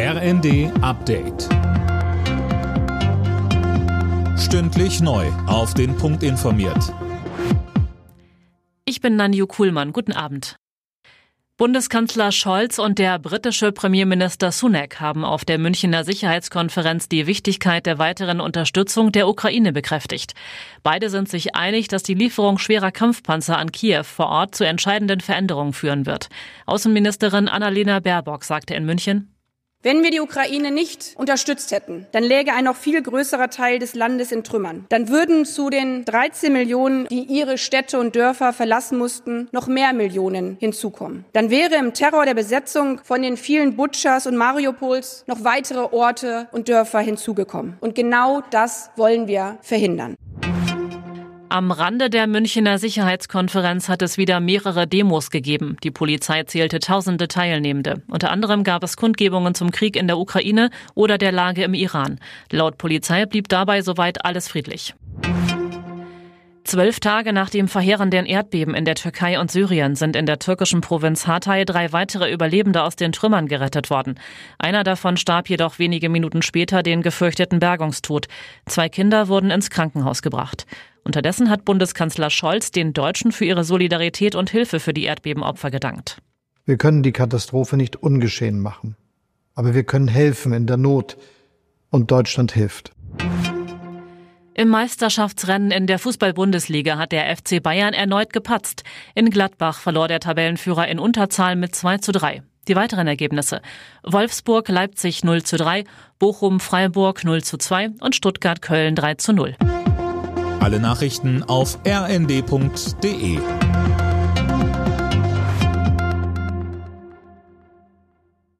RND Update. Stündlich neu. Auf den Punkt informiert. Ich bin Nanju Kuhlmann. Guten Abend. Bundeskanzler Scholz und der britische Premierminister Sunak haben auf der Münchner Sicherheitskonferenz die Wichtigkeit der weiteren Unterstützung der Ukraine bekräftigt. Beide sind sich einig, dass die Lieferung schwerer Kampfpanzer an Kiew vor Ort zu entscheidenden Veränderungen führen wird. Außenministerin Annalena Baerbock sagte in München, wenn wir die Ukraine nicht unterstützt hätten, dann läge ein noch viel größerer Teil des Landes in Trümmern. Dann würden zu den 13 Millionen, die ihre Städte und Dörfer verlassen mussten, noch mehr Millionen hinzukommen. Dann wäre im Terror der Besetzung von den vielen Butchers und Mariupols noch weitere Orte und Dörfer hinzugekommen. Und genau das wollen wir verhindern. Am Rande der Münchner Sicherheitskonferenz hat es wieder mehrere Demos gegeben. Die Polizei zählte tausende Teilnehmende. Unter anderem gab es Kundgebungen zum Krieg in der Ukraine oder der Lage im Iran. Laut Polizei blieb dabei soweit alles friedlich. Zwölf Tage nach dem verheerenden Erdbeben in der Türkei und Syrien sind in der türkischen Provinz Hatay drei weitere Überlebende aus den Trümmern gerettet worden. Einer davon starb jedoch wenige Minuten später den gefürchteten Bergungstod. Zwei Kinder wurden ins Krankenhaus gebracht. Unterdessen hat Bundeskanzler Scholz den Deutschen für ihre Solidarität und Hilfe für die Erdbebenopfer gedankt. Wir können die Katastrophe nicht ungeschehen machen, aber wir können helfen in der Not. Und Deutschland hilft. Im Meisterschaftsrennen in der Fußball-Bundesliga hat der FC Bayern erneut gepatzt. In Gladbach verlor der Tabellenführer in Unterzahl mit 2 zu 3. Die weiteren Ergebnisse. Wolfsburg, Leipzig 0 zu 3, Bochum, Freiburg 0 zu 2 und Stuttgart, Köln 3 zu 0. Alle Nachrichten auf rnd.de